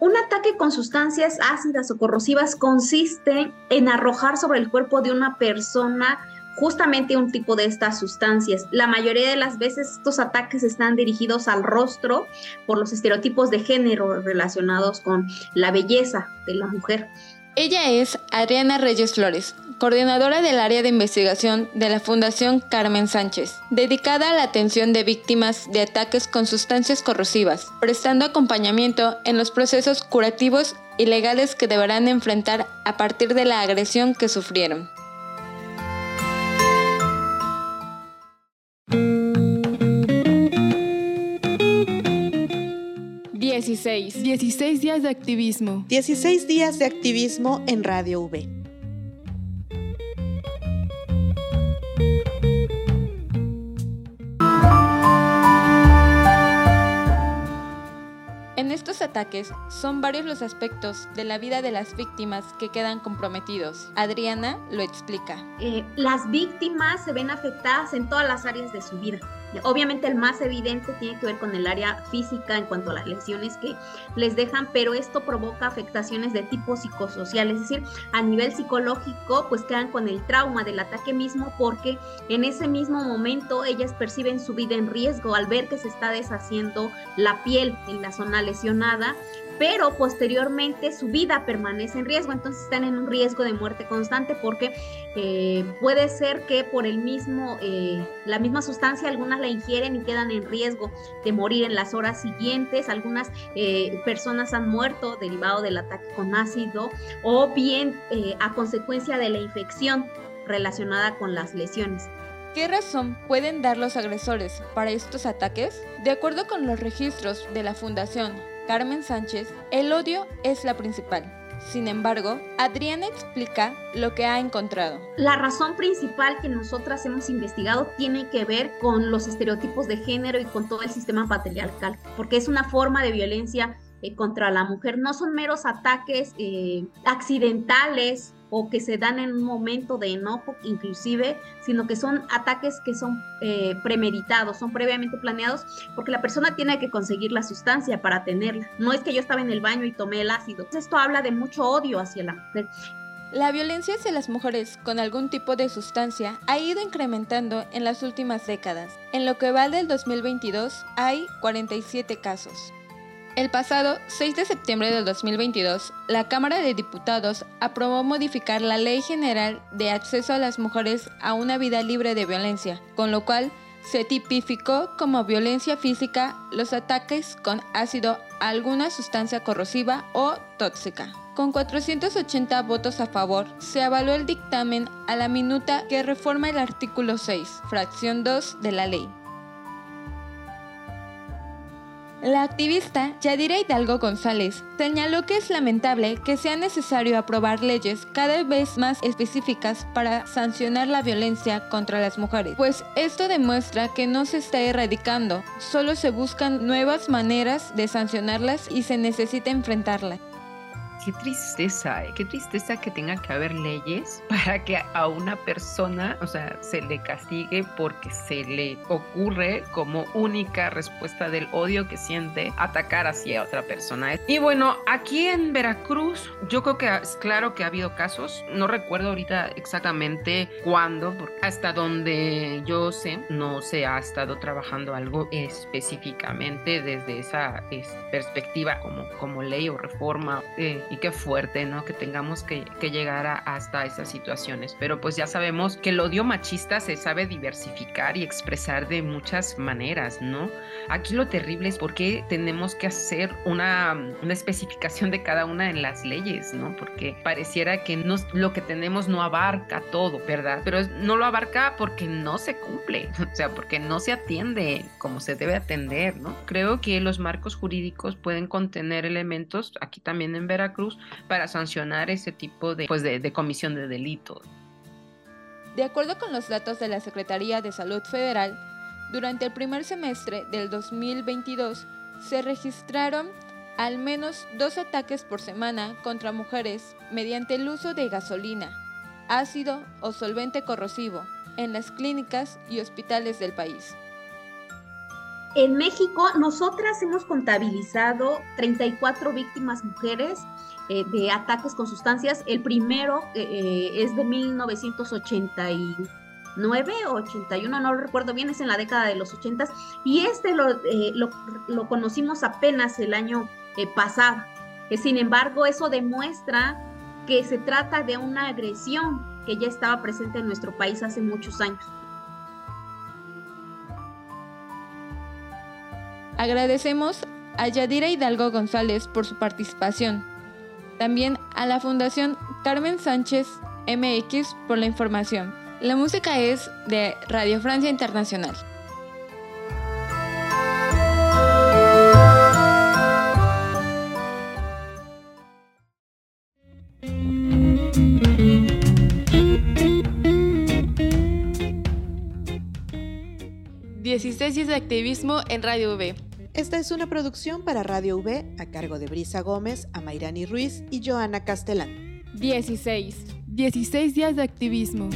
Un ataque con sustancias ácidas o corrosivas consiste en arrojar sobre el cuerpo de una persona justamente un tipo de estas sustancias. La mayoría de las veces estos ataques están dirigidos al rostro por los estereotipos de género relacionados con la belleza de la mujer. Ella es Adriana Reyes Flores, coordinadora del área de investigación de la Fundación Carmen Sánchez, dedicada a la atención de víctimas de ataques con sustancias corrosivas, prestando acompañamiento en los procesos curativos y legales que deberán enfrentar a partir de la agresión que sufrieron. 16. 16 días de activismo. 16 días de activismo en Radio V. En estos ataques son varios los aspectos de la vida de las víctimas que quedan comprometidos. Adriana lo explica. Eh, las víctimas se ven afectadas en todas las áreas de su vida Obviamente el más evidente tiene que ver con el área física en cuanto a las lesiones que les dejan, pero esto provoca afectaciones de tipo psicosocial, es decir, a nivel psicológico, pues quedan con el trauma del ataque mismo porque en ese mismo momento ellas perciben su vida en riesgo al ver que se está deshaciendo la piel en la zona lesionada pero posteriormente su vida permanece en riesgo, entonces están en un riesgo de muerte constante porque eh, puede ser que por el mismo, eh, la misma sustancia algunas la ingieren y quedan en riesgo de morir en las horas siguientes, algunas eh, personas han muerto derivado del ataque con ácido o bien a consecuencia de la infección relacionada con las lesiones. ¿Qué razón pueden dar los agresores para estos ataques? De acuerdo con los registros de la Fundación Carmen Sánchez, el odio es la principal. Sin embargo, Adriana explica lo que ha encontrado. La razón principal que nosotras hemos investigado tiene que ver con los estereotipos de género y con todo el sistema patriarcal, porque es una forma de violencia eh, contra la mujer. No son meros ataques eh, accidentales o que se dan en un momento de enojo inclusive, sino que son ataques que son eh, premeditados, son previamente planeados, porque la persona tiene que conseguir la sustancia para tenerla. No es que yo estaba en el baño y tomé el ácido. Esto habla de mucho odio hacia la mujer. La violencia hacia las mujeres con algún tipo de sustancia ha ido incrementando en las últimas décadas. En lo que va del 2022 hay 47 casos. El pasado 6 de septiembre del 2022, la Cámara de Diputados aprobó modificar la Ley General de Acceso a las Mujeres a una Vida Libre de Violencia, con lo cual se tipificó como violencia física los ataques con ácido a alguna sustancia corrosiva o tóxica. Con 480 votos a favor, se avaló el dictamen a la minuta que reforma el artículo 6, fracción 2 de la ley. La activista Yadira Hidalgo González señaló que es lamentable que sea necesario aprobar leyes cada vez más específicas para sancionar la violencia contra las mujeres, pues esto demuestra que no se está erradicando, solo se buscan nuevas maneras de sancionarlas y se necesita enfrentarlas qué tristeza, ¿eh? qué tristeza que tenga que haber leyes para que a una persona, o sea, se le castigue porque se le ocurre como única respuesta del odio que siente atacar hacia otra persona. Y bueno, aquí en Veracruz, yo creo que es claro que ha habido casos, no recuerdo ahorita exactamente cuándo, hasta donde yo sé, no se ha estado trabajando algo específicamente desde esa perspectiva como, como ley o reforma eh, y qué fuerte, ¿no? Que tengamos que, llegar a, hasta esas situaciones. Pero pues ya sabemos que el odio machista se sabe diversificar y expresar de muchas maneras, ¿no? Aquí lo terrible es porque tenemos que hacer una, una especificación de cada una en las leyes, ¿no? Porque pareciera que no, lo que tenemos no abarca todo, ¿verdad? Pero no lo abarca porque no se cumple, o sea, porque no se atiende como se debe atender, ¿no? Creo que los marcos jurídicos pueden contener elementos, aquí también en Veracruz, para sancionar ese tipo de, pues de, comisión de delitos. De acuerdo con los datos de la Secretaría de Salud Federal, durante el primer semestre del 2022 se registraron al menos dos ataques por semana contra mujeres mediante el uso de gasolina, ácido o solvente corrosivo en las clínicas y hospitales del país. En México, nosotras hemos contabilizado 34 víctimas mujeres eh, de ataques con sustancias. El primero eh, es de 1989 o 81, no lo recuerdo bien, es en la década de los 80 y este lo, lo, lo conocimos apenas el año pasado. sin embargo, eso demuestra que se trata de una agresión que ya estaba presente en nuestro país hace muchos años. Agradecemos a Yadira Hidalgo González por su participación. También a la Fundación Carmen Sánchez MX por la información. La música es de Radio Francia Internacional. días de activismo en Radio V. Esta es una producción para Radio V a cargo de Brisa Gómez, Amairani Ruiz y Joana Castellán. 16. 16 días de activismo.